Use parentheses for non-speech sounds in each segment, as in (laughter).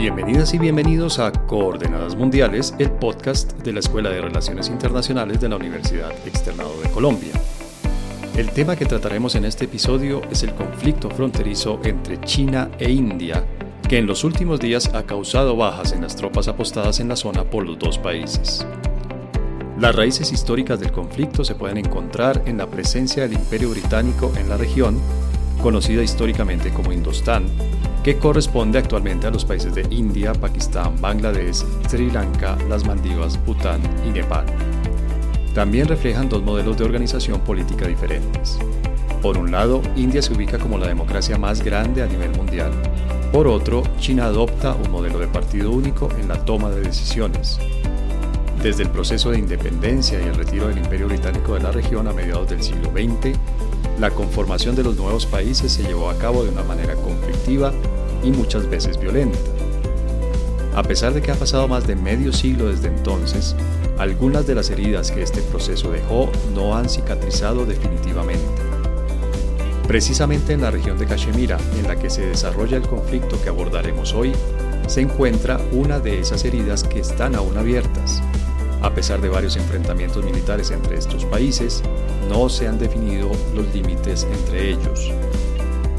Bienvenidas y bienvenidos a Coordenadas Mundiales, el podcast de la Escuela de Relaciones Internacionales de la Universidad Externado de Colombia. El tema que trataremos en este episodio es el conflicto fronterizo entre China e India, que en los últimos días ha causado bajas en las tropas apostadas en la zona por los dos países. Las raíces históricas del conflicto se pueden encontrar en la presencia del Imperio Británico en la región, conocida históricamente como Indostán, que corresponde actualmente a los países de India, Pakistán, Bangladesh, Sri Lanka, las Maldivas, Bután y Nepal. También reflejan dos modelos de organización política diferentes. Por un lado, India se ubica como la democracia más grande a nivel mundial. Por otro, China adopta un modelo de partido único en la toma de decisiones. Desde el proceso de independencia y el retiro del Imperio Británico de la región a mediados del siglo XX, la conformación de los nuevos países se llevó a cabo de una manera conflictiva y muchas veces violenta. A pesar de que ha pasado más de medio siglo desde entonces, algunas de las heridas que este proceso dejó no han cicatrizado definitivamente. Precisamente en la región de Cachemira, en la que se desarrolla el conflicto que abordaremos hoy, se encuentra una de esas heridas que están aún abiertas. A pesar de varios enfrentamientos militares entre estos países, no se han definido los límites entre ellos.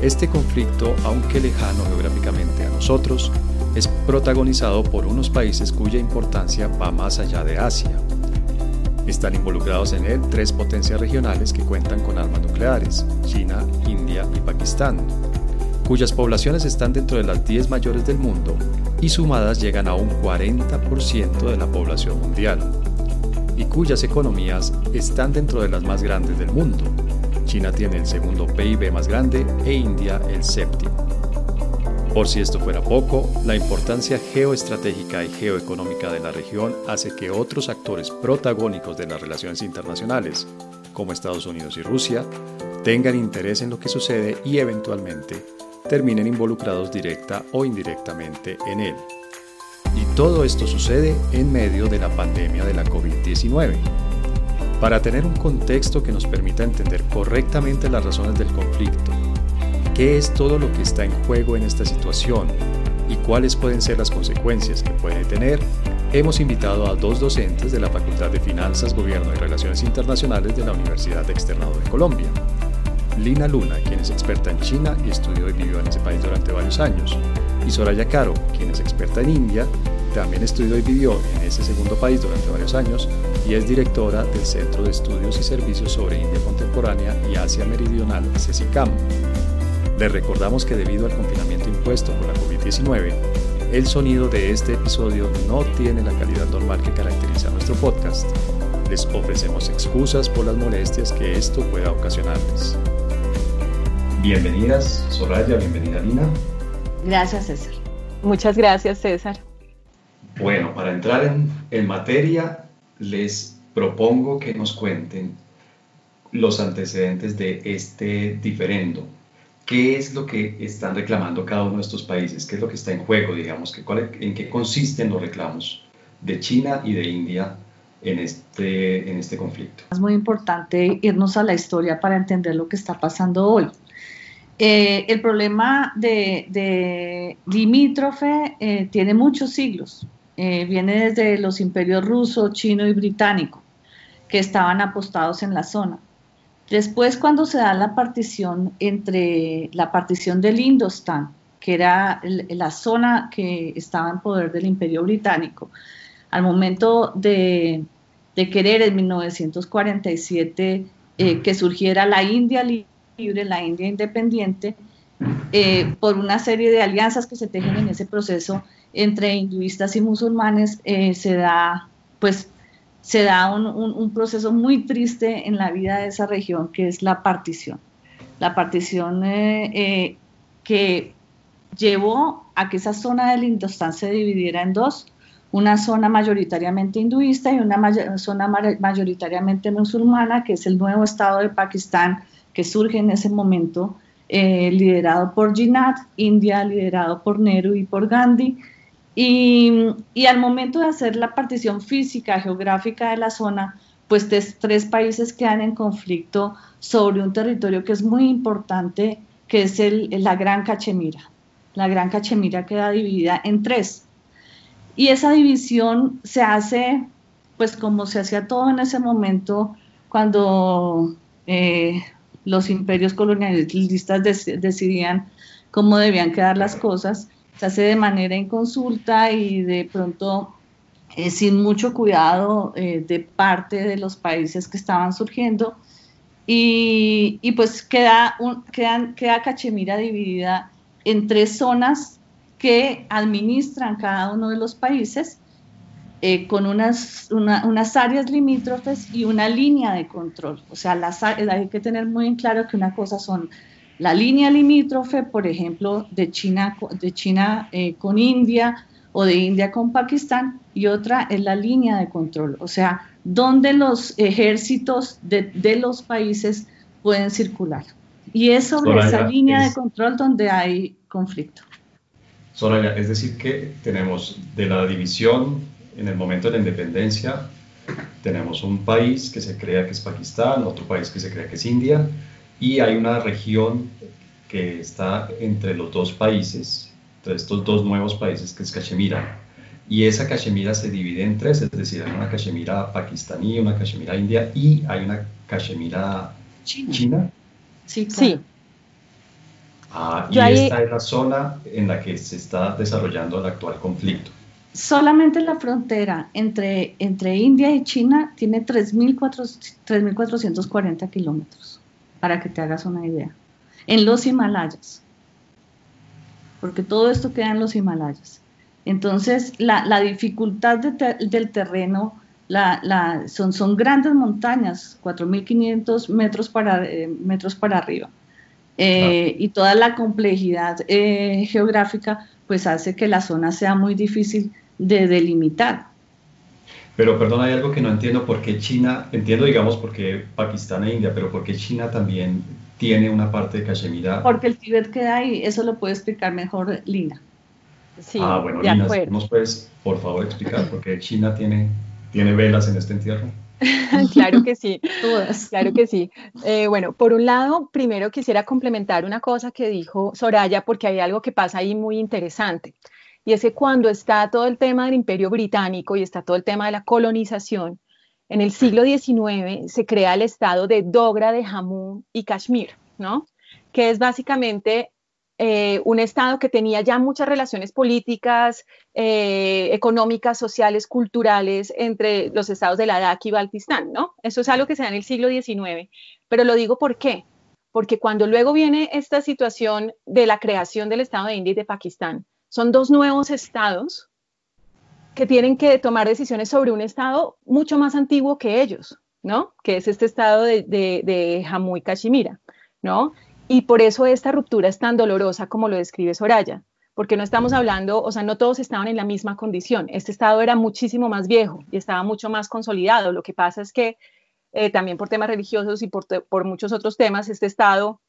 Este conflicto, aunque lejano geográficamente a nosotros, es protagonizado por unos países cuya importancia va más allá de Asia. Están involucrados en él tres potencias regionales que cuentan con armas nucleares, China, India y Pakistán, cuyas poblaciones están dentro de las 10 mayores del mundo y sumadas llegan a un 40% de la población mundial, y cuyas economías están dentro de las más grandes del mundo. China tiene el segundo PIB más grande e India el séptimo. Por si esto fuera poco, la importancia geoestratégica y geoeconómica de la región hace que otros actores protagónicos de las relaciones internacionales, como Estados Unidos y Rusia, tengan interés en lo que sucede y eventualmente terminen involucrados directa o indirectamente en él. Y todo esto sucede en medio de la pandemia de la COVID-19. Para tener un contexto que nos permita entender correctamente las razones del conflicto, qué es todo lo que está en juego en esta situación y cuáles pueden ser las consecuencias que puede tener, hemos invitado a dos docentes de la Facultad de Finanzas, Gobierno y Relaciones Internacionales de la Universidad Externado de Colombia. Lina Luna, quien es experta en China y estudió y vivió en ese país durante varios años, y Soraya Caro, quien es experta en India, también estudió y vivió en ese segundo país durante varios años y es directora del Centro de Estudios y Servicios sobre India Contemporánea y Asia Meridional, CECICAM. Les recordamos que debido al confinamiento impuesto por la COVID-19, el sonido de este episodio no tiene la calidad normal que caracteriza nuestro podcast. Les ofrecemos excusas por las molestias que esto pueda ocasionarles. Bienvenidas, Soraya, bienvenida, Lina. Gracias, César. Muchas gracias, César. Bueno, para entrar en, en materia, les propongo que nos cuenten los antecedentes de este diferendo. ¿Qué es lo que están reclamando cada uno de estos países? ¿Qué es lo que está en juego, digamos? ¿En qué consisten los reclamos de China y de India en este, en este conflicto? Es muy importante irnos a la historia para entender lo que está pasando hoy. Eh, el problema de, limítrofe eh, tiene muchos siglos. Eh, viene desde los imperios ruso, chino y británico, que estaban apostados en la zona. Después, cuando se da la partición entre la partición del Indostán, que era la zona que estaba en poder del imperio británico, al momento de, querer en 1947 que surgiera la India libre, la India independiente, eh, por una serie de alianzas que se tejen en ese proceso entre hinduistas y musulmanes, eh, se da, pues, se da un, proceso muy triste en la vida de esa región, que es la partición. La partición eh, que llevó a que esa zona del Indostán se dividiera en dos, una zona mayoritariamente hinduista y una zona mayoritariamente musulmana, que es el nuevo estado de Pakistán, que surge en ese momento, eh, liderado por Jinnah, India liderado por Nehru y por Gandhi. Y, al momento de hacer la partición física, geográfica de la zona, pues tres países quedan en conflicto sobre un territorio que es muy importante, que es el, la Gran Cachemira. la Gran Cachemira queda dividida en tres. Y esa división se hace, pues como se hacía todo en ese momento, cuando eh, los imperios colonialistas decidían cómo debían quedar las cosas, se hace de manera inconsulta y de pronto eh, sin mucho cuidado eh, de parte de los países que estaban surgiendo. Y, pues queda, un, queda Cachemira dividida en tres zonas que administran cada uno de los países eh, con unas, unas áreas limítrofes y una línea de control. O sea, las, hay que tener muy en claro que una cosa son la línea limítrofe, por ejemplo, de China, de China con India o de India con Pakistán, y otra es la línea de control, o sea, donde los ejércitos de, los países pueden circular. Y es sobre esa línea de control donde hay conflicto. Soraya, es decir que tenemos de la división en el momento de la independencia, tenemos un país que se crea que es Pakistán, otro país que se crea que es India, y hay una región que está entre los dos países, entre estos dos nuevos países, que es Cachemira y esa Cachemira se divide en tres, es decir, hay una Cachemira pakistaní, una Cachemira india y hay una Cachemira china. Sí, sí. Ah, y esta es la zona en la que se está desarrollando el actual conflicto. Solamente la frontera entre, entre India y China tiene 3.440 kilómetros, para que te hagas una idea. En los Himalayas, porque todo esto queda en los Himalayas. Entonces, la, dificultad del terreno son, son, grandes montañas, 4.500 metros para, eh, metros para arriba. Eh, y toda la complejidad eh, geográfica pues hace que la zona sea muy difícil de delimitar. Pero perdón, hay algo que no entiendo, ¿por qué China, entiendo digamos por qué Pakistán e India, pero por qué China también tiene una parte de Cachemira? Porque el Tíbet queda ahí, eso lo puede explicar mejor Lina. Sí, ah, bueno, Lina, ¿nos puedes, por favor, explicar por qué China tiene, tiene velas en este entierro? (laughs) claro que sí, claro que sí. Eh, bueno, por un lado, primero quisiera complementar una cosa que dijo Soraya, porque hay algo que pasa ahí muy interesante. Y es que cuando está todo el tema del imperio británico y está todo el tema de la colonización, en el siglo XIX se crea el estado de Dogra de Jammu y Kashmir, ¿no? Que es básicamente eh, un Estado que tenía ya muchas relaciones políticas, eh, económicas, sociales, culturales entre los estados de Ladakh y Baltistán, ¿no? Eso es algo que se da en el siglo XIX. Pero lo digo por qué. Porque cuando luego viene esta situación de la creación del Estado de India y de Pakistán, son dos nuevos estados que tienen que tomar decisiones sobre un estado mucho más antiguo que ellos, ¿no? Que es este estado de, de, de Jammu y Kashmira, ¿no? Y por eso esta ruptura es tan dolorosa como lo describe Soraya, porque no estamos hablando, o sea, no todos estaban en la misma condición. Este estado era muchísimo más viejo y estaba mucho más consolidado. Lo que pasa es que eh, también por temas religiosos y por, por, muchos otros temas, este estado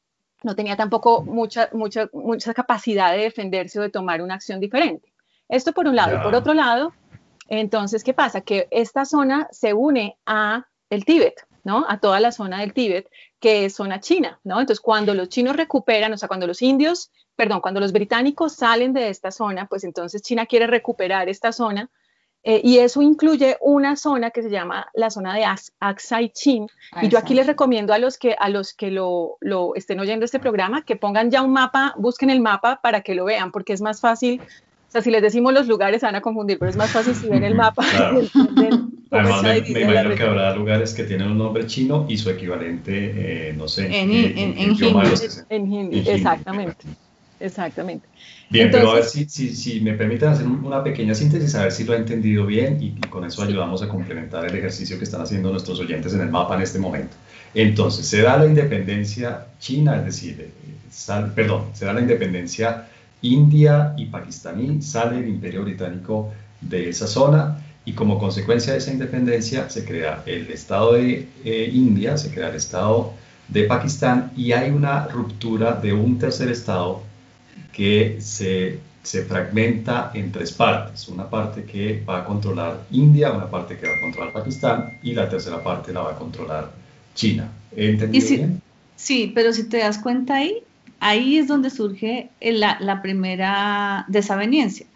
no tenía tampoco mucha, mucha, mucha capacidad de defenderse o de tomar una acción diferente. Esto por un lado. Y por otro lado, entonces, ¿qué pasa? Que esta zona se une a el Tíbet, ¿no? A toda la zona del Tíbet, que es zona china, ¿no? Entonces, cuando los chinos recuperan, o sea, cuando los indios, perdón, cuando los británicos salen de esta zona, pues entonces China quiere recuperar esta zona eh, y eso incluye una zona que se llama la zona de Aksai Chin. Y yo aquí les recomiendo a los que, a los que lo, lo, estén oyendo este programa que pongan ya un mapa, busquen el mapa para que lo vean, porque es más fácil sea, si les decimos los lugares se van a confundir, pero es más fácil si ven el mapa. Además, me, imagino que habrá lugares que tienen un nombre chino y su equivalente, eh, no sé, en, en, en, en hindi. exactamente. Exactamente. Bien, pero a ver si, si, si, me permiten hacer una pequeña síntesis, a ver si lo he entendido bien y, con eso ayudamos a complementar el ejercicio que están haciendo nuestros oyentes en el mapa en este momento. Entonces, se da la independencia china, es decir, eh, perdón, se da la independencia India y pakistaní, sale el imperio británico de esa zona y como consecuencia de esa independencia se crea el Estado de eh, India, se crea el Estado de Pakistán y hay una ruptura de un tercer Estado que se, se fragmenta en tres partes. Una parte que va a controlar India, una parte que va a controlar Pakistán y la tercera parte la va a controlar China. ¿He entendido bien? Sí, pero si te das cuenta ahí, ahí es donde surge la, primera desaveniencia.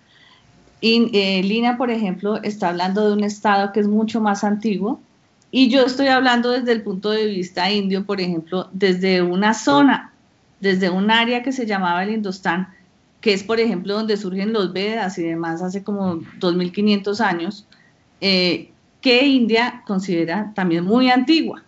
Y, eh, Lina, por ejemplo, está hablando de un estado que es mucho más antiguo y yo estoy hablando desde el punto de vista indio, por ejemplo, desde una zona, desde un área que se llamaba el Indostán, que es, por ejemplo, donde surgen los Vedas y demás hace como 2500 años, eh, que India considera también muy antigua.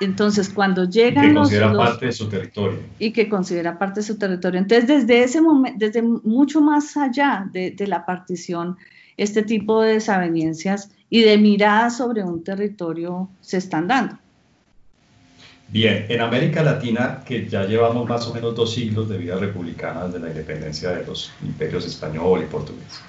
Entonces, cuando llegan y que considera parte de su territorio. Y que considera parte de su territorio. Entonces, desde ese momento, desde mucho más allá de, de la partición, este tipo de desavenencias y de miradas sobre un territorio se están dando. Bien, en América Latina, que ya llevamos más o menos dos siglos de vida republicana desde la independencia de los imperios español y portugués,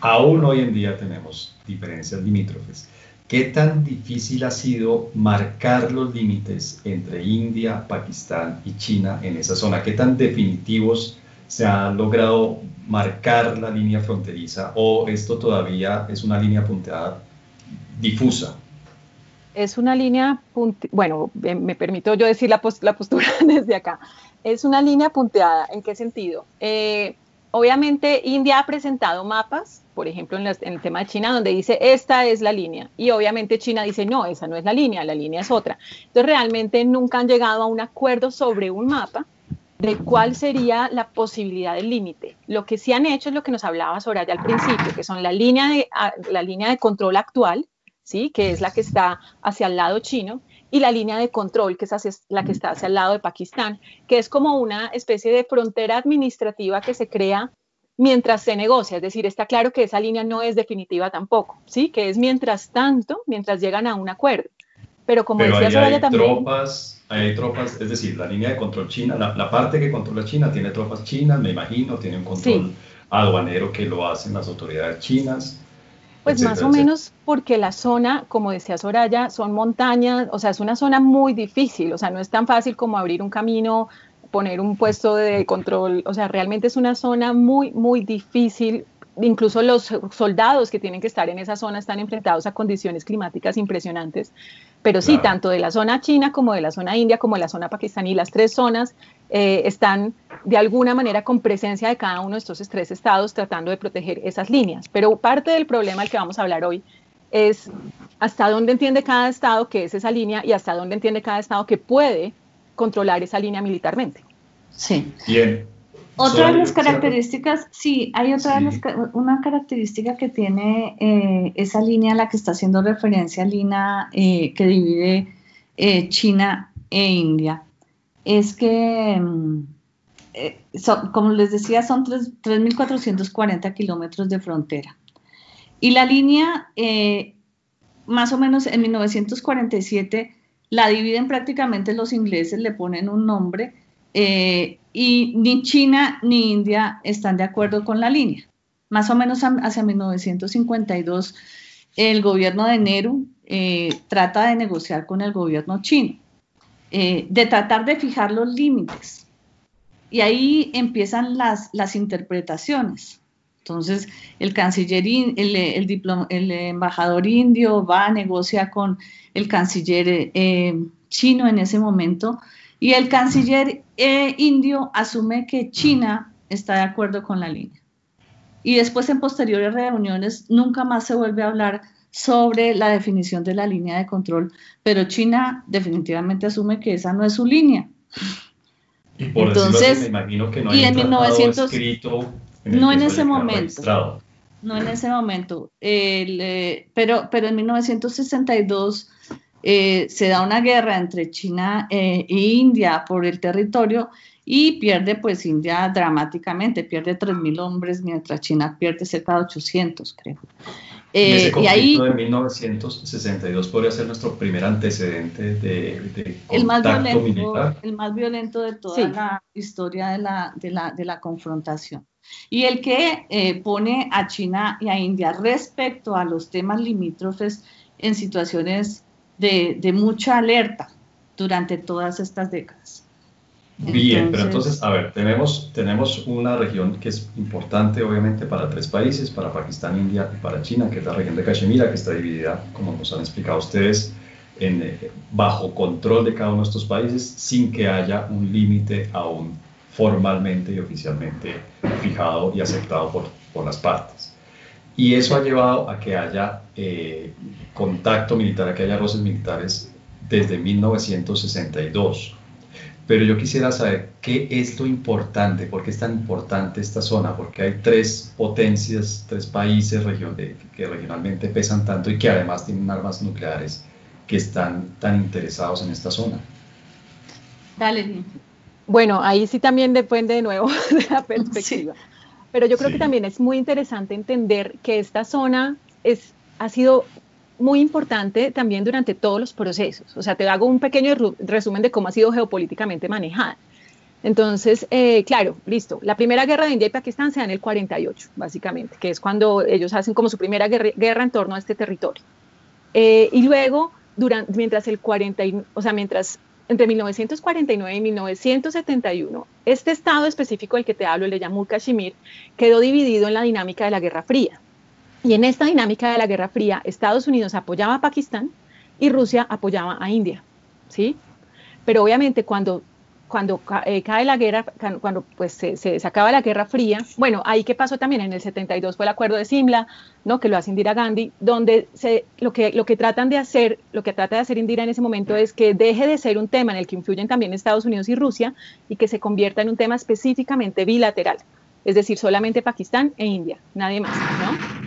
aún hoy en día tenemos diferencias limítrofes. ¿Qué tan difícil ha sido marcar los límites entre India, Pakistán y China en esa zona? ¿Qué tan definitivos se ha logrado marcar la línea fronteriza o esto todavía es una línea punteada difusa? Es una línea, bueno, me permito yo decir la, postura (laughs) desde acá. Es una línea punteada, ¿en qué sentido? Eh, obviamente India ha presentado mapas por ejemplo, en, el tema de China, donde dice, esta es la línea. Y obviamente China dice, no, esa no es la línea, la línea es otra. Entonces, realmente nunca han llegado a un acuerdo sobre un mapa de cuál sería la posibilidad del límite. Lo que sí han hecho es lo que nos hablaba Soraya al principio, que son la línea de, la línea de control actual, ¿sí? que es la que está hacia el lado chino, y la línea de control, que es la que está hacia el lado de Pakistán, que es como una especie de frontera administrativa que se crea mientras se negocia, es decir, está claro que esa línea no es definitiva tampoco, ¿sí? Que es mientras tanto, mientras llegan a un acuerdo. Pero como decía Soraya también... Tropas, hay tropas, es decir, la línea de control china, la, parte que controla China tiene tropas chinas, me imagino, tiene un control aduanero que lo hacen las autoridades chinas. Pues más o menos porque la zona, como decía Soraya, son montañas, o sea, es una zona muy difícil, o sea, no es tan fácil como abrir un camino poner un puesto de control, o sea, realmente es una zona muy, muy difícil. Incluso los soldados que tienen que estar en esa zona están enfrentados a condiciones climáticas impresionantes. Pero sí, tanto de la zona china como de la zona india, como de la zona pakistaní, las tres zonas eh, están de alguna manera con presencia de cada uno de estos tres estados tratando de proteger esas líneas. Pero parte del problema del que vamos a hablar hoy es hasta dónde entiende cada estado que es esa línea y hasta dónde entiende cada estado que puede controlar esa línea militarmente. Sí. Bien. Otra de las características, sí, hay otra de las, una característica que tiene eh, esa línea a la que está haciendo referencia Lina, eh, que divide eh, China e India, es que, mm, como les decía, son 3.440 kilómetros de frontera. Y la línea, más o menos en 1947, la dividen prácticamente los ingleses, le ponen un nombre eh, y ni China ni India están de acuerdo con la línea. Más o menos hacia 1952, el gobierno de Nehru eh, trata de negociar con el gobierno chino, eh, de tratar de fijar los límites. Y ahí empiezan las, las interpretaciones. Entonces, el canciller, el, el, embajador indio va a negociar con el canciller eh, chino en ese momento y el canciller eh, indio asume que China está de acuerdo con la línea. Y después en posteriores reuniones nunca más se vuelve a hablar sobre la definición de la línea de control, pero China definitivamente asume que esa no es su línea. Y por Entonces, me imagino que no hay y en 1900, escrito no en ese momento. No en ese momento. Eh, pero, pero en 1962 eh, se da una guerra entre China eh, e India por el territorio y pierde pues India dramáticamente, pierde 3.000 hombres mientras China pierde cerca de 800, creo. Ese conflicto y ahí, de 1962 podría ser nuestro primer antecedente de, de el más violento, militar. El más violento de toda la historia de la, de la, de la confrontación y el que eh, pone a China y a India respecto a los temas limítrofes en situaciones de, mucha alerta durante todas estas décadas. Bien, pero entonces, a ver, tenemos, tenemos una región que es importante obviamente para tres países, para Pakistán, India y para China, que es la región de Cachemira, que está dividida, como nos han explicado ustedes, en, eh, bajo control de cada uno de estos países sin que haya un límite aún formalmente y oficialmente fijado y aceptado por, por las partes. Y eso ha llevado a que haya eh, contacto militar, a que haya roces militares desde 1962. Pero yo quisiera saber qué es lo importante, por qué es tan importante esta zona, porque hay tres potencias, tres países que regionalmente pesan tanto y que además tienen armas nucleares que están tan interesados en esta zona. Dale. Bueno, ahí sí también depende de nuevo (laughs) de la perspectiva. Pero yo creo que también es muy interesante entender que esta zona es, ha sido muy importante también durante todos los procesos. O sea, te hago un pequeño resumen de cómo ha sido geopolíticamente manejada. Entonces, eh, claro, listo. La primera guerra de India y Pakistán se da en el 48, básicamente, que es cuando ellos hacen como su primera guerra, en torno a este territorio. Eh, y luego, durante, mientras el 40, o sea, mientras entre 1949 y 1971, este estado específico del que te hablo, el de Jammu Kashmir, quedó dividido en la dinámica de la Guerra Fría. Y en esta dinámica de la Guerra Fría, Estados Unidos apoyaba a Pakistán y Rusia apoyaba a India, ¿sí? Pero obviamente cuando cuando eh, cae la guerra, cuando pues se, acaba la Guerra Fría, bueno, ahí que pasó también en el 72 fue el acuerdo de Simla, ¿no? que lo hace Indira Gandhi, donde se, lo, que, lo que tratan de hacer, lo que trata de hacer Indira en ese momento es que deje de ser un tema en el que influyen también Estados Unidos y Rusia y que se convierta en un tema específicamente bilateral, es decir, solamente Pakistán e India, nadie más, ¿no?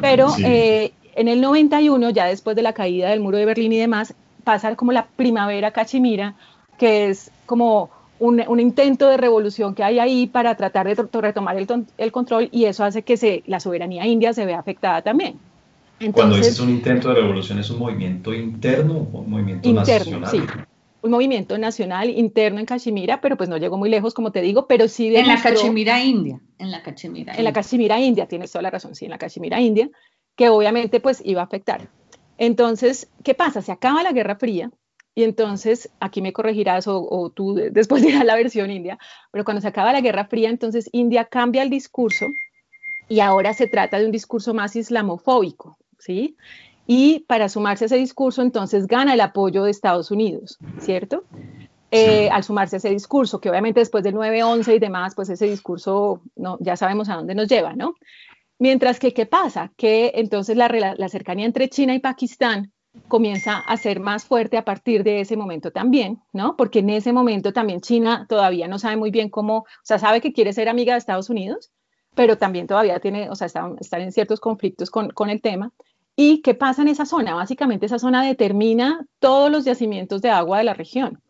Pero eh, en el 91, ya después de la caída del muro de Berlín y demás, pasa como la primavera cachemira, que es como un, intento de revolución que hay ahí para tratar de retomar el, control y eso hace que se, la soberanía india se vea afectada también. Cuando dices un intento de revolución, ¿es un movimiento interno o un movimiento interno, nacional? Sí, un movimiento nacional interno en Cachemira, pero pues no llegó muy lejos, como te digo, pero sí En la Cachemira India, en la Cachemira En la Cachemira India, tienes toda la razón, sí, en la Cachemira India, que obviamente pues iba a afectar. Entonces, ¿qué pasa? Se acaba la Guerra Fría, y entonces, aquí me corregirás o, tú (laughs) después dirás la versión india, pero cuando se acaba la Guerra Fría, entonces India cambia el discurso y ahora se trata de un discurso más islamofóbico, ¿sí? Y para sumarse a ese discurso, entonces gana el apoyo de Estados Unidos, ¿cierto? Eh, al sumarse a ese discurso, que obviamente después del 9-11 y demás, pues ese discurso no, ya sabemos a dónde nos lleva, ¿no? Mientras que, ¿qué pasa? Que entonces la, la cercanía entre China y Pakistán comienza a ser más fuerte a partir de ese momento también, ¿no? Porque en ese momento también China todavía no sabe muy bien cómo, o sea, sabe que quiere ser amiga de Estados Unidos, pero también todavía tiene, o sea, están, en ciertos conflictos con, el tema. ¿Y qué pasa en esa zona? Básicamente esa zona determina todos los yacimientos de agua de la región,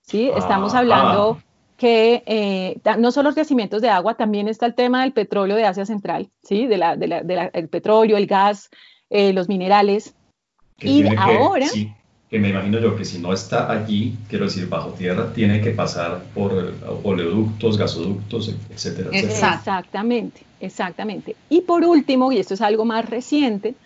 ¿sí? Estamos hablando que eh, no solo los yacimientos de agua, también está el tema del petróleo de Asia Central, ¿sí? De la, el petróleo, el gas, eh, los minerales, y ahora... Que, me imagino yo que si no está allí, quiero decir, bajo tierra, tiene que pasar por oleoductos, gasoductos, etcétera, Exactamente, exactamente. Y por último, y esto es algo más reciente,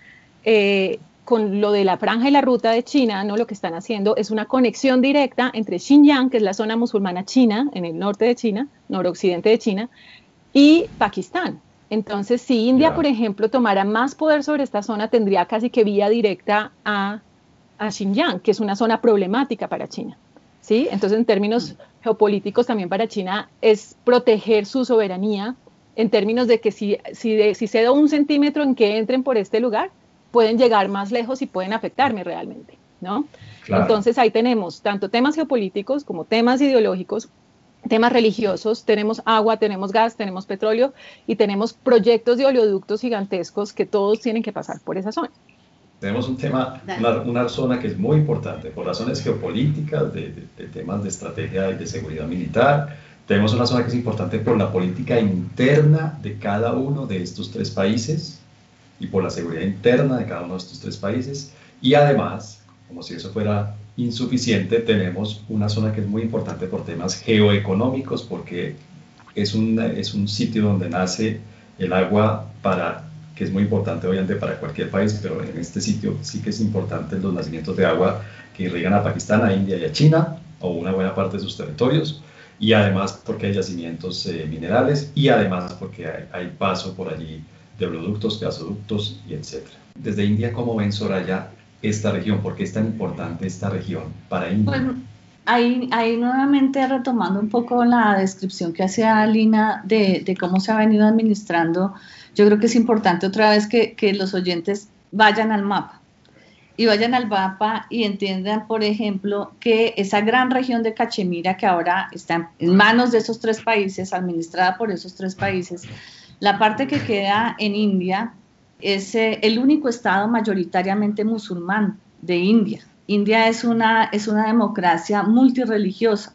eh, con lo de la franja y la ruta de China, ¿no? lo que están haciendo es una conexión directa entre Xinjiang, que es la zona musulmana china, en el norte de China, noroccidente de China, y Pakistán. Entonces, si India, por ejemplo, tomara más poder sobre esta zona, tendría casi que vía directa a, Xinjiang, que es una zona problemática para China. ¿sí? Entonces, en términos geopolíticos, también para China es proteger su soberanía, en términos de que si, si, si cedo un centímetro en que entren por este lugar, pueden llegar más lejos y pueden afectarme realmente. ¿no? Entonces, ahí tenemos tanto temas geopolíticos como temas ideológicos temas religiosos, tenemos agua, tenemos gas, tenemos petróleo y tenemos proyectos de oleoductos gigantescos que todos tienen que pasar por esa zona. Tenemos un tema, una, zona que es muy importante por razones geopolíticas, de, temas de estrategia y de seguridad militar. Tenemos una zona que es importante por la política interna de cada uno de estos tres países y por la seguridad interna de cada uno de estos tres países. Y además, como si eso fuera insuficiente, tenemos una zona que es muy importante por temas geoeconómicos, porque es un, es un sitio donde nace el agua para que es muy importante obviamente para cualquier país, pero en este sitio sí que es importante los nacimientos de agua que irrigan a Pakistán, a India y a China, o una buena parte de sus territorios, y además porque hay yacimientos eh, minerales, y además porque hay, hay, paso por allí de productos, gasoductos y etc. Desde India, ¿cómo ven Soraya esta región? ¿Por qué es tan importante esta región para India? Pues, ahí, ahí nuevamente retomando un poco la descripción que hacía Lina de, cómo se ha venido administrando, yo creo que es importante otra vez que los oyentes vayan al mapa y vayan al mapa y entiendan, por ejemplo, que esa gran región de Cachemira que ahora está en manos de esos tres países, administrada por esos tres países, la parte que queda en India es eh, el único estado mayoritariamente musulmán de India. India es una, es una democracia multireligiosa.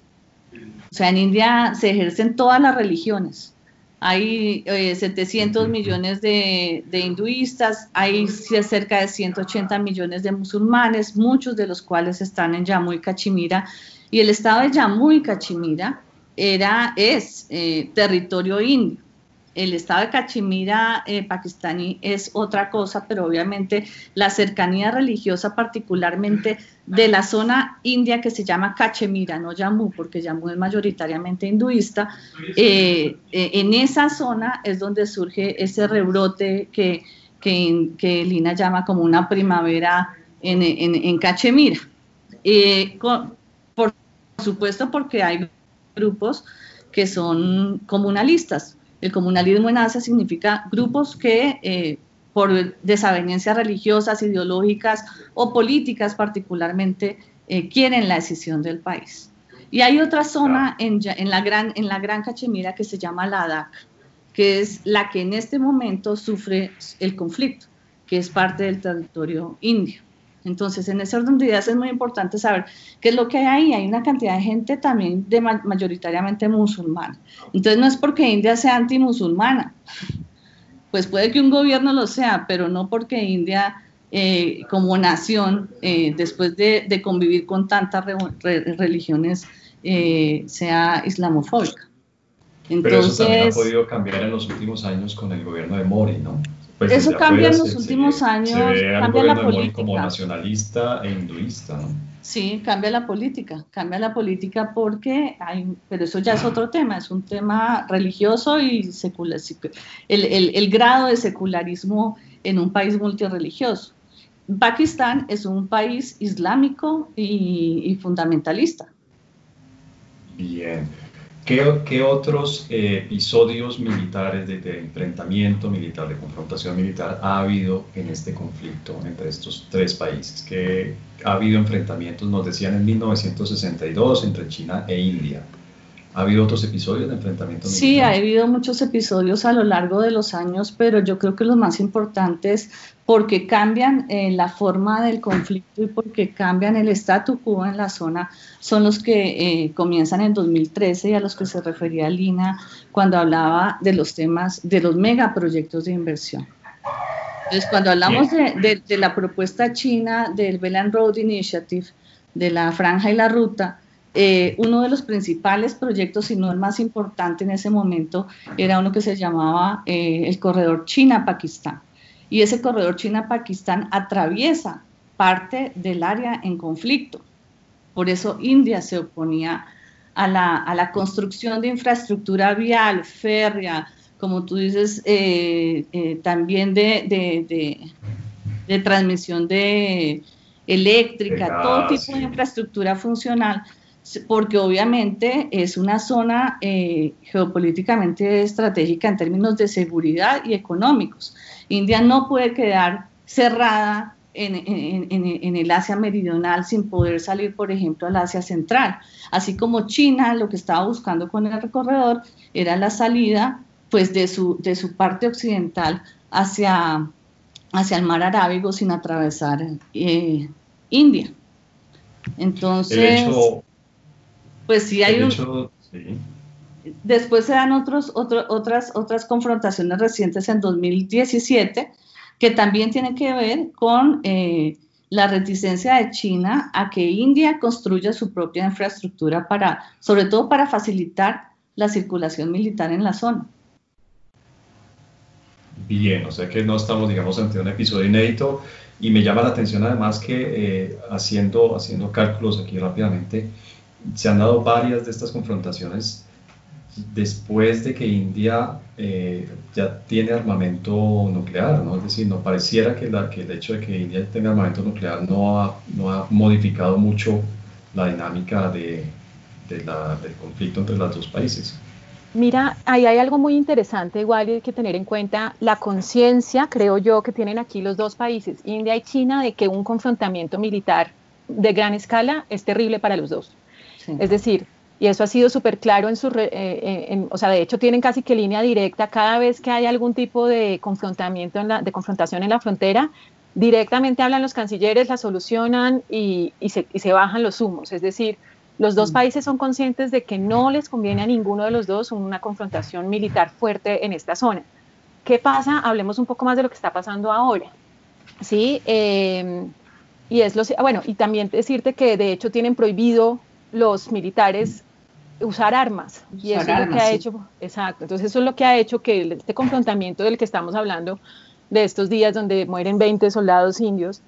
O sea, en India se ejercen todas las religiones. Hay 700 eh, millones de, de, hinduistas, hay cerca de 180 millones de musulmanes, muchos de los cuales están en Jammu y Cachemira. Y el estado de Jammu y Cachemira era, es eh, territorio indio el estado de Cachemira eh, pakistaní es otra cosa, pero obviamente la cercanía religiosa, particularmente de la zona india que se llama Cachemira, no Jammu, porque Jammu es mayoritariamente hinduista, eh, eh, en esa zona es donde surge ese rebrote que, que, Lina llama como una primavera en, en, Cachemira. por supuesto, porque hay grupos que son comunalistas, el comunalismo en Asia significa grupos que eh, por desavenencias religiosas, ideológicas o políticas particularmente eh, quieren la decisión del país. Y hay otra zona en, la gran, en la Gran Cachemira que se llama Ladakh, que es la que en este momento sufre el conflicto, que es parte del territorio indio. Entonces, en ese orden de ideas es muy importante saber qué es lo que hay ahí. Hay una cantidad de gente también de mayoritariamente musulmana. Entonces, no es porque India sea antimusulmana. Pues puede que un gobierno lo sea, pero no porque India eh, como nación, eh, después de, convivir con tantas religiones, eh, sea islamofóbica. Entonces, pero eso también ha podido cambiar en los últimos años con el gobierno de Mori, ¿no? Pues eso cambia en los últimos años, cambia la política. Como nacionalista e hinduista, ¿no? Sí, cambia la política, cambia la política porque hay, pero eso ya es otro tema, es un tema religioso y secular, el, el, el grado de secularismo en un país multireligioso. Pakistán es un país islámico y, y fundamentalista. Bien. ¿Qué, otros eh, episodios militares de, enfrentamiento militar, de confrontación militar ha habido en este conflicto entre estos tres países? ¿Qué ha habido enfrentamientos, nos decían en 1962, entre China e India. ¿Ha habido otros episodios de enfrentamiento? Sí, ha habido muchos episodios a lo largo de los años, pero yo creo que los más importantes, porque cambian eh, la forma del conflicto y porque cambian el statu quo en la zona, son los que eh, comienzan en 2013 y a los que se refería Lina cuando hablaba de los temas, de los megaproyectos de inversión. Entonces, cuando hablamos de, de la propuesta china del Belt and Road Initiative, de la franja y la ruta, eh, uno de los principales proyectos, si no el más importante en ese momento, era uno que se llamaba eh, el corredor China-Pakistán. Y ese corredor China-Pakistán atraviesa parte del área en conflicto. Por eso India se oponía a la, construcción de infraestructura vial, férrea, como tú dices, eh, también de, de transmisión de eléctrica, todo tipo de infraestructura funcional porque obviamente es una zona eh, geopolíticamente estratégica en términos de seguridad y económicos. India no puede quedar cerrada en, el Asia meridional sin poder salir, por ejemplo, al Asia central. Así como China lo que estaba buscando con el recorredor era la salida pues, de, su, de su parte occidental hacia, hacia el mar Arábigo sin atravesar eh, India. Entonces pues sí hay un... Después se dan otros, otras, otras confrontaciones recientes en 2017 que también tienen que ver con eh, la reticencia de China a que India construya su propia infraestructura para, sobre todo para facilitar la circulación militar en la zona. Bien, o sea que no estamos, digamos, ante un episodio inédito y me llama la atención además que eh, haciendo, haciendo cálculos aquí rápidamente, se han dado varias de estas confrontaciones después de que India eh, ya tiene armamento nuclear, ¿no? Es decir, no pareciera que, la, el hecho de que India tenga armamento nuclear no ha, modificado mucho la dinámica de, del conflicto entre los dos países. Mira, ahí hay algo muy interesante, igual hay que tener en cuenta la conciencia, creo yo, que tienen aquí los dos países, India y China, de que un confrontamiento militar de gran escala es terrible para los dos. Es decir, y eso ha sido súper claro en su, eh, eh, o sea, de hecho tienen casi que línea directa cada vez que hay algún tipo de confrontamiento, en la, de confrontación en la frontera, directamente hablan los cancilleres, la solucionan y, se, y se bajan los humos. Es decir, los dos mm. países son conscientes de que no les conviene a ninguno de los dos una confrontación militar fuerte en esta zona. ¿Qué pasa? Hablemos un poco más de lo que está pasando ahora. Sí, em, y es lo, bueno, y también decirte que de hecho tienen prohibido los militares usar armas. Y eso es lo que ha hecho, exacto, entonces eso es lo que ha hecho que este confrontamiento del que estamos hablando, de estos días donde mueren 20 soldados indios,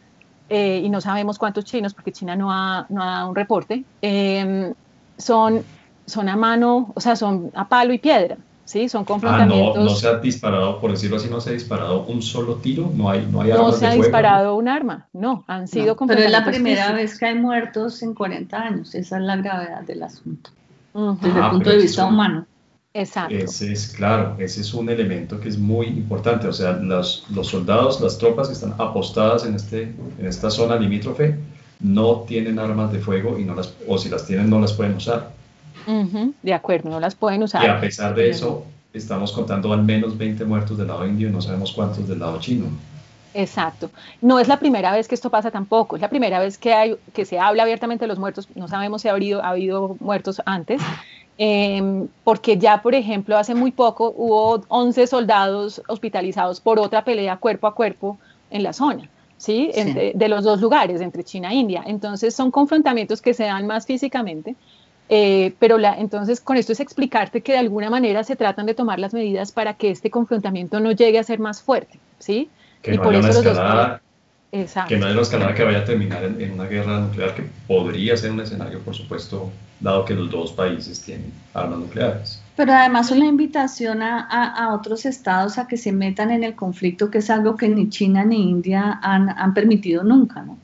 eh, y no sabemos cuántos chinos, porque China no ha, no ha dado un reporte, em, son, son a mano, o sea, son a palo y piedra. ¿Sí? Son confrontamientos. Ah, no, no se ha disparado, por decirlo así, no se ha disparado un solo tiro, no hay, no hay No se ha disparado un arma, no, han sido Pero es la primera vez que hay muertos en 40 años, esa es la gravedad del asunto, desde el ah, punto de vista humano. Exacto. Ese es, claro, ese es un elemento que es muy importante. O sea, los, los soldados, las tropas que están apostadas en, este, en esta zona limítrofe no tienen armas de fuego y no las, o si las tienen no las pueden usar. De acuerdo, no las pueden usar. Y a pesar de eso, estamos contando al menos 20 muertos del lado indio y no sabemos cuántos del lado chino. Exacto. No es la primera vez que esto pasa tampoco. Es la primera vez que, hay, que se habla abiertamente de los muertos. No sabemos si ha habido, ha habido muertos antes. Em, porque ya, por ejemplo, hace muy poco hubo 11 soldados hospitalizados por otra pelea cuerpo a cuerpo en la zona, ¿sí? de los dos lugares, entre China e India. Entonces son confrontamientos que se dan más físicamente, eh, pero la, entonces con esto es explicarte que de alguna manera se tratan de tomar las medidas para que este confrontamiento no llegue a ser más fuerte, ¿sí? Que y por eso los dos que no haya una escalada que vaya a terminar en, una guerra nuclear, que podría ser un escenario, por supuesto, dado que los dos países tienen armas nucleares. Pero además una invitación a, a, otros estados a que se metan en el conflicto, que es algo que ni China ni India han, han permitido nunca, ¿no?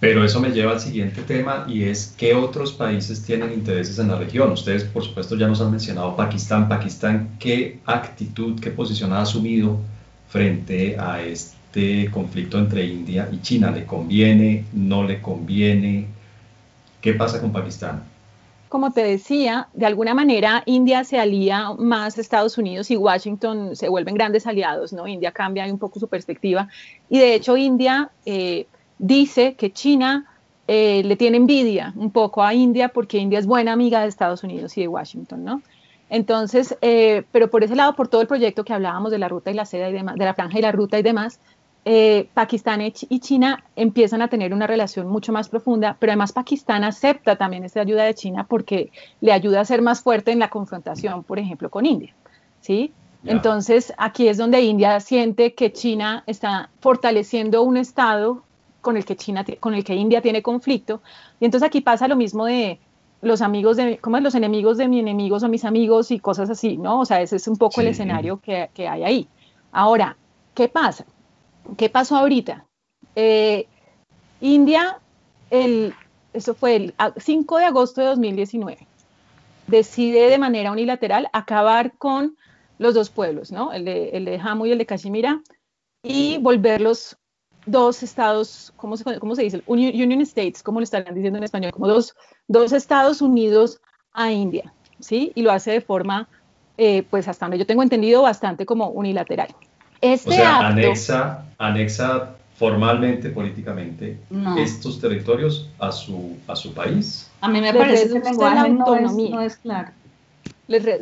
Pero eso me lleva al siguiente tema y es qué otros países tienen intereses en la región. Ustedes, por supuesto, ya nos han mencionado Pakistán. Pakistán, ¿qué actitud, qué posición ha asumido frente a este conflicto entre India y China? ¿Le conviene? ¿No le conviene? ¿Qué pasa con Pakistán? Como te decía, de alguna manera India se alía más Estados Unidos y Washington se vuelven grandes aliados, ¿no? India cambia un poco su perspectiva y de hecho India eh, dice que China eh, le tiene envidia un poco a India porque India es buena amiga de Estados Unidos y de Washington, ¿no? Entonces, eh, pero por ese lado, por todo el proyecto que hablábamos de la ruta y la seda y demás, de la franja y la ruta y demás, eh, Pakistán y China empiezan a tener una relación mucho más profunda, pero además Pakistán acepta también esta ayuda de China porque le ayuda a ser más fuerte en la confrontación, por ejemplo, con India. ¿sí? Entonces, aquí es donde India siente que China está fortaleciendo un Estado con el que, China, con el que India tiene conflicto. Y entonces aquí pasa lo mismo de los amigos de, ¿cómo es? Los enemigos de mis enemigos o mis amigos y cosas así, ¿no? O sea, ese es un poco el escenario que, que hay ahí. Ahora, ¿qué pasa? ¿Qué pasó ahorita? Eh, India, el, eso fue el 5 de agosto de 2019, decide de manera unilateral acabar con los dos pueblos, ¿no? el, de, el de Jammu y el de Kashmira, y volverlos dos estados, ¿cómo se, cómo se dice? Union, States, como lo estarían diciendo en español, como dos, dos estados unidos a India, ¿sí? Y lo hace de forma, eh, pues hasta donde yo tengo entendido, bastante como unilateral. Este o sea, anexa, anexa formalmente, políticamente, estos territorios a su, a su país. A mí me parece que el lenguaje autonomía. No, es, claro.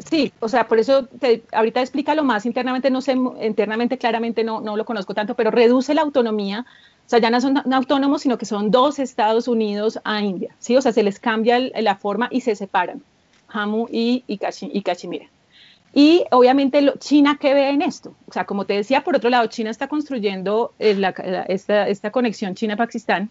Sí, o sea, por eso te, ahorita explícalo más internamente, no sé, internamente claramente no, no lo conozco tanto, pero reduce la autonomía, o sea, ya no son autónomos, sino que son dos Estados Unidos a India, ¿sí? O sea, se les cambia la forma y se separan, Jammu y, y, y Kashmir. Y obviamente China, ¿qué ve en esto? O sea, como te decía, por otro lado, China está construyendo eh, esta, conexión China-Pakistán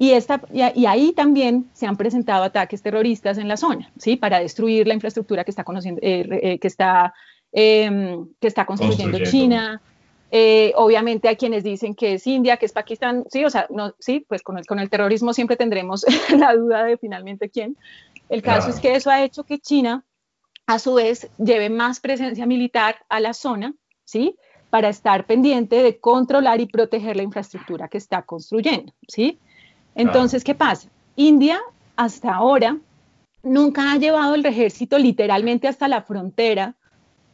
y, y, ahí también se han presentado ataques terroristas en la zona, ¿sí? Para destruir la infraestructura que está, conociendo, eh, eh, que está, em, que está construyendo, China. Eh, obviamente hay quienes dicen que es India, que es Pakistán, sí, o sea, no, sí, pues con el, con el terrorismo siempre tendremos (laughs) la duda de finalmente quién. El caso es que eso ha hecho que China, a su vez, lleve más presencia militar a la zona, ¿sí? Para estar pendiente de controlar y proteger la infraestructura que está construyendo, ¿sí? Entonces, ¿qué pasa? India, hasta ahora, nunca ha llevado el ejército literalmente hasta la frontera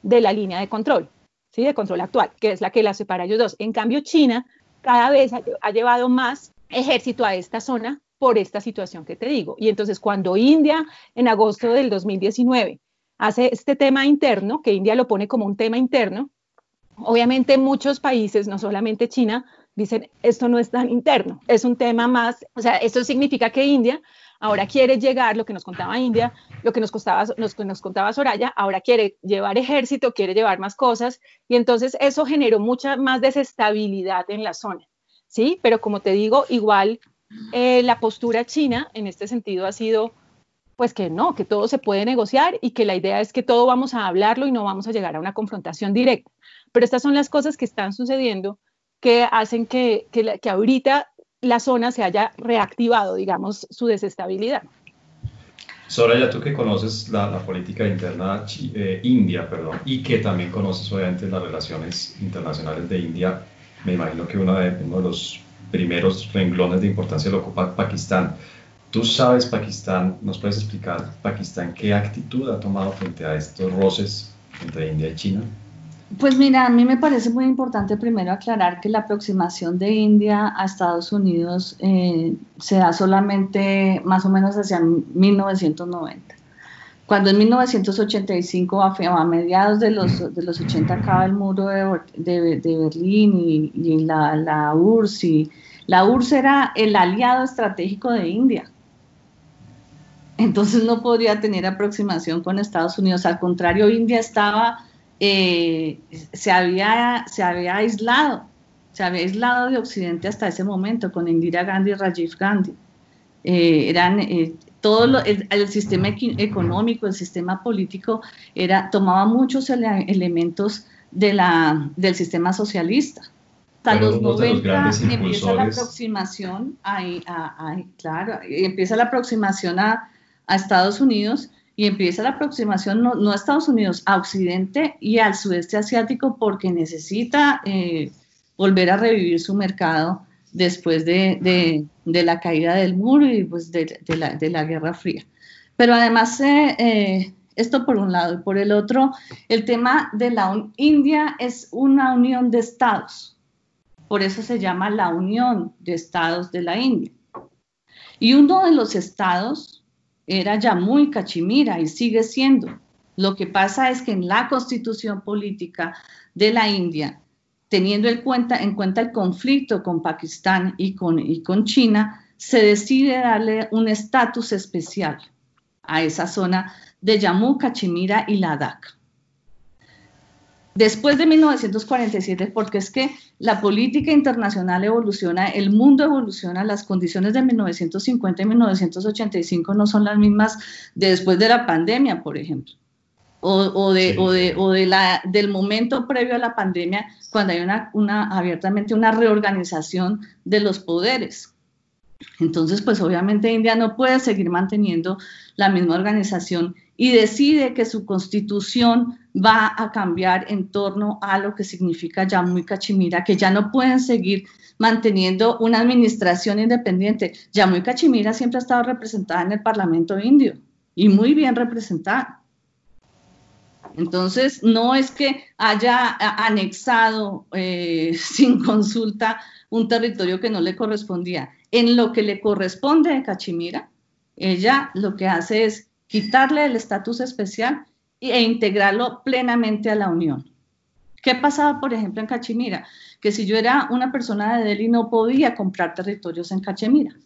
de la línea de control, ¿sí? de control actual, que es la que la separa ellos dos. En cambio, China cada vez ha, llevado más ejército a esta zona por esta situación que te digo. Y entonces cuando India en agosto del 2019 hace este tema interno, que India lo pone como un tema interno, obviamente muchos países, no solamente China, dicen, esto no es tan interno, es un tema más, o sea, esto significa que India ahora quiere llegar, lo que nos contaba India, lo que nos, costaba, nos, nos contaba Soraya, ahora quiere llevar ejército, quiere llevar más cosas, y entonces eso generó mucha más desestabilidad en la zona, ¿sí? Pero como te digo, igual eh, la postura china en este sentido ha sido, pues que no, que todo se puede negociar y que la idea es que todo vamos a hablarlo y no vamos a llegar a una confrontación directa. Pero estas son las cosas que están sucediendo que hacen que, que, que ahorita la zona se haya reactivado, digamos, su desestabilidad. Soraya, tú que conoces la, política interna eh, India, perdón, y que también conoces obviamente las relaciones internacionales de India, me imagino que de, uno de los primeros renglones de importancia lo ocupa Pakistán. Tú sabes Pakistán, ¿nos puedes explicar Pakistán qué actitud ha tomado frente a estos roces entre India y China? Pues mira, a mí me parece muy importante primero aclarar que la aproximación de India a Estados Unidos eh, se da solamente más o menos hacia 1990. Cuando en 1985, a, mediados de los, de los 80, acaba el muro de, de, Berlín y, la, la, URSS. Y la URSS era el aliado estratégico de India. Entonces no podría tener aproximación con Estados Unidos. Al contrario, India estaba eh, se, había, se había aislado, se había aislado de Occidente hasta ese momento con Indira Gandhi y Rajiv Gandhi. Eh, eran eh, todo el, sistema económico, el sistema político era, tomaba muchos elementos de la, del sistema socialista. Hasta los 90 empieza la aproximación, claro, empieza la aproximación a, a Estados Unidos y empieza la aproximación no, a Estados Unidos, a Occidente y al sudeste asiático porque necesita eh, volver a revivir su mercado después de, la caída del muro y pues de, la, Guerra Fría. Pero además, eh, eh, esto por un lado, y por el otro, el tema de la India es una unión de estados, por eso se llama la Unión de Estados de la India. Y uno de los estados era ya muy Cachimira y sigue siendo. Lo que pasa es que en la constitución política de la India, teniendo en cuenta, en cuenta el conflicto con Pakistán y con, y con China, se decide darle un estatus especial a esa zona de Jammu, Cachemira y Ladakh después de 1947, porque es que la política internacional evoluciona, el mundo evoluciona, las condiciones de 1950 y 1985 no son las mismas de después de la pandemia, por ejemplo. O, de, o, de, o de la, del momento previo a la pandemia, cuando hay una, una, abiertamente una reorganización de los poderes. Entonces, pues obviamente India no puede seguir manteniendo la misma organización y decide que su constitución va a cambiar en torno a lo que significa Jammu y Cachemira, que ya no pueden seguir manteniendo una administración independiente. Jammu y Cachemira siempre ha estado representada en el Parlamento indio y muy bien representada. Entonces, no es que haya anexado eh, (laughs) sin consulta un territorio que no le correspondía. En lo que le corresponde a Cachemira, ella lo que hace es quitarle el estatus especial e integrarlo plenamente a la Unión. ¿Qué pasaba, por ejemplo, en Cachemira? Que si yo era una persona de Delhi no podía comprar territorios en Cachemira.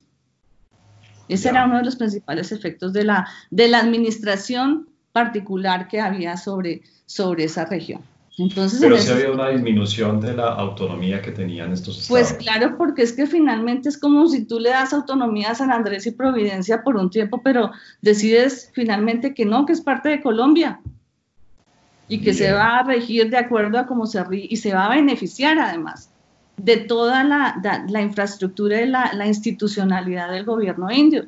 Ese era uno de los principales efectos de la, de la administración particular que había sobre, sobre esa región. Entonces, Pero sí había una disminución de la autonomía que tenían estos estados. Pues claro, porque es que finalmente es como si tú le das autonomía a San Andrés y Providencia por un tiempo, pero decides finalmente que no, que es parte de Colombia. y que se va a regir de acuerdo a cómo se ríe y se va a beneficiar además de toda la, infraestructura y la, la, institucionalidad del gobierno indio.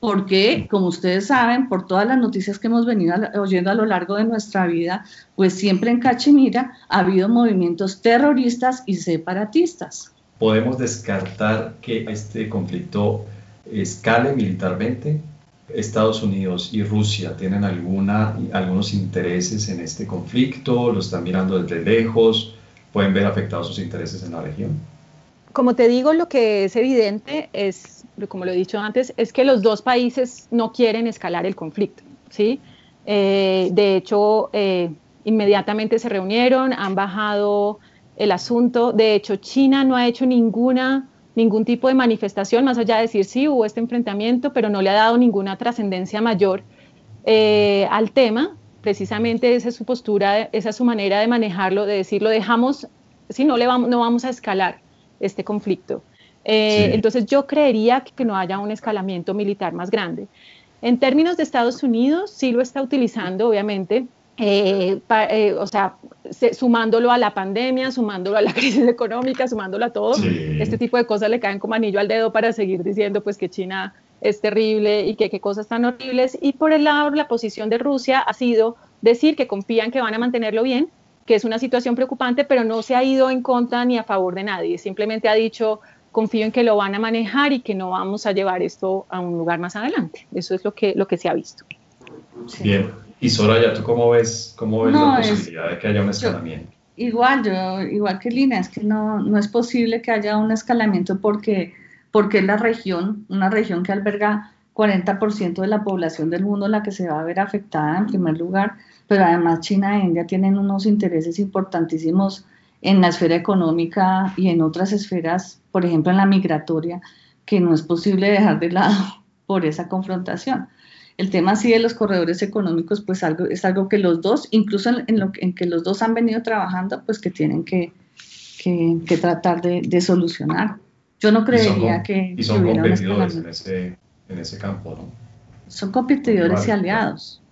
Porque, como ustedes saben, por todas las noticias que hemos venido oyendo a lo largo de nuestra vida, pues siempre en Cachemira ha habido movimientos terroristas y separatistas. ¿Podemos descartar que este conflicto escale militarmente? Estados Unidos y Rusia tienen alguna, algunos intereses en este conflicto, lo están mirando desde lejos, pueden ver afectados sus intereses en la región. Como te digo, lo que es evidente es, como lo he dicho antes, es que los dos países no quieren escalar el conflicto, ¿sí? Eh, de hecho, eh, inmediatamente se reunieron, han bajado el asunto. De hecho, China no ha hecho ninguna ningún tipo de manifestación, más allá de decir sí, hubo este enfrentamiento, pero no le ha dado ninguna trascendencia mayor eh, al tema. Precisamente esa es su postura, esa es su manera de manejarlo, de decirlo, dejamos, si no, le vamos, no vamos a escalar este conflicto. Eh, entonces yo creería que no haya un escalamiento militar más grande. En términos de Estados Unidos, sí lo está utilizando, obviamente, eh, eh, o sea, sumándolo a la pandemia, sumándolo a la (laughs) crisis económica, sumándolo a todo, este tipo de cosas le caen como anillo al dedo para seguir diciendo pues que China es terrible y que qué cosas tan horribles. Y por el lado, la posición de Rusia ha sido decir que confían que van a mantenerlo bien, que es una situación preocupante, pero no se ha ido en contra ni a favor de nadie, simplemente ha dicho confío en que lo van a manejar y que no vamos a llevar esto a un lugar más adelante. Eso es lo que, lo que se ha visto. Bien, y Soraya, ¿tú cómo ves, cómo ves la posibilidad de que haya un escalamiento? igual, yo, igual que Lina, es que no, no es posible que haya un escalamiento porque, porque es la región, una región que alberga 40% de la población del mundo la que se va a ver afectada en primer lugar, pero además China e India tienen unos intereses importantísimos en la esfera económica y en otras esferas, por ejemplo en la migratoria, que no es posible dejar de lado (laughs) por esa confrontación. El tema sí de los corredores económicos, pues algo, es algo que los dos, incluso en, lo, en que los dos han venido trabajando, pues que tienen que, que, tratar de, solucionar. Yo no creería que... Y son competidores en ese, en ese campo, ¿no? Son competidores y aliados.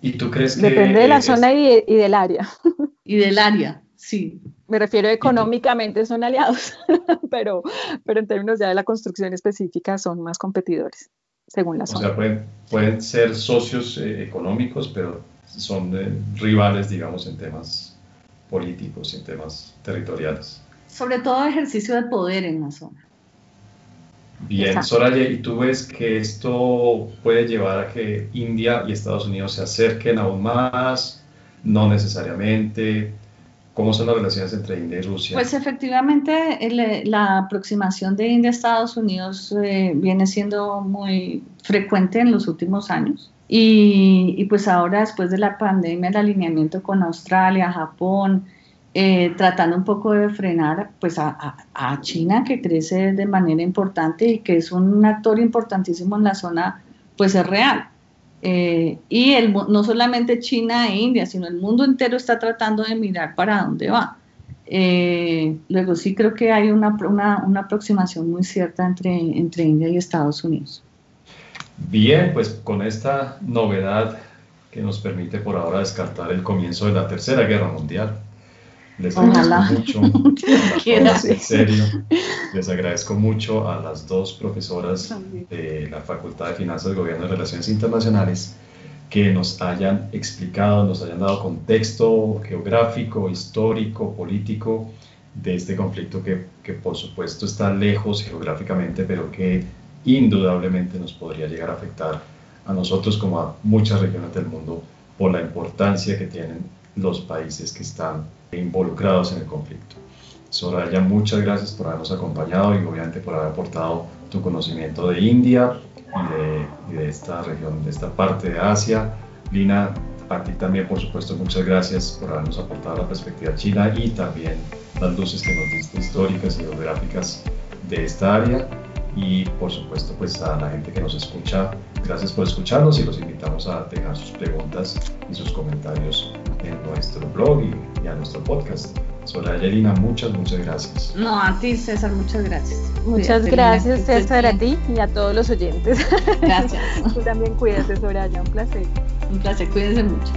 ¿Y tú crees que...? Depende de la zona y, y, del área. (laughs) Y del área, sí. Me refiero económicamente son aliados, (laughs) pero, pero en términos ya de la construcción específica son más competidores según la zona. O sea, pueden, ser socios eh, económicos, pero son rivales, digamos, en temas políticos y en temas territoriales. Sobre todo ejercicio de poder en la zona. Bien, Soraya, ¿y tú ves que esto puede llevar a que India y Estados Unidos se acerquen aún más? No necesariamente. ¿Cómo son las relaciones entre India y Rusia? Pues efectivamente la aproximación de India a Estados Unidos eh, viene siendo muy frecuente en los últimos años. Y, pues ahora después de la pandemia, el alineamiento con Australia, Japón, eh, tratando un poco de frenar pues a, China que crece de manera importante y que es un actor importantísimo en la zona, pues es real. Eh, y el, no solamente China e India, sino el mundo entero está tratando de mirar para dónde va. Eh, luego sí creo que hay una, una, una, aproximación muy cierta entre, entre India y Estados Unidos. Bien, pues con esta novedad que nos permite por ahora descartar el comienzo de la Tercera Guerra Mundial. Les agradezco mucho, (laughs) en serio, les agradezco mucho a las dos profesoras de la Facultad de Finanzas, Gobierno y Relaciones Internacionales que nos hayan explicado, nos hayan dado contexto geográfico, histórico, político de este conflicto que, que por supuesto está lejos geográficamente, pero que indudablemente nos podría llegar a afectar a nosotros como a muchas regiones del mundo por la importancia que tienen los países que están involucrados en el conflicto. Soraya, muchas gracias por habernos acompañado y obviamente por haber aportado tu conocimiento de India y de, esta región, de esta parte de Asia. Lina, a ti también, por supuesto, muchas gracias por habernos aportado la perspectiva china y también las luces que nos diste históricas y geográficas de esta área. Y por supuesto, pues a la gente que nos escucha, gracias por escucharnos y los invitamos a dejar sus preguntas y sus comentarios en nuestro blog y, a nuestro podcast. Soraya Lina, muchas, muchas gracias. No, a ti César, muchas gracias. Muchas gracias César, a ti y a todos los oyentes. Gracias. (laughs) Tú también cuídate Soraya, un placer. Un placer, cuídense mucho.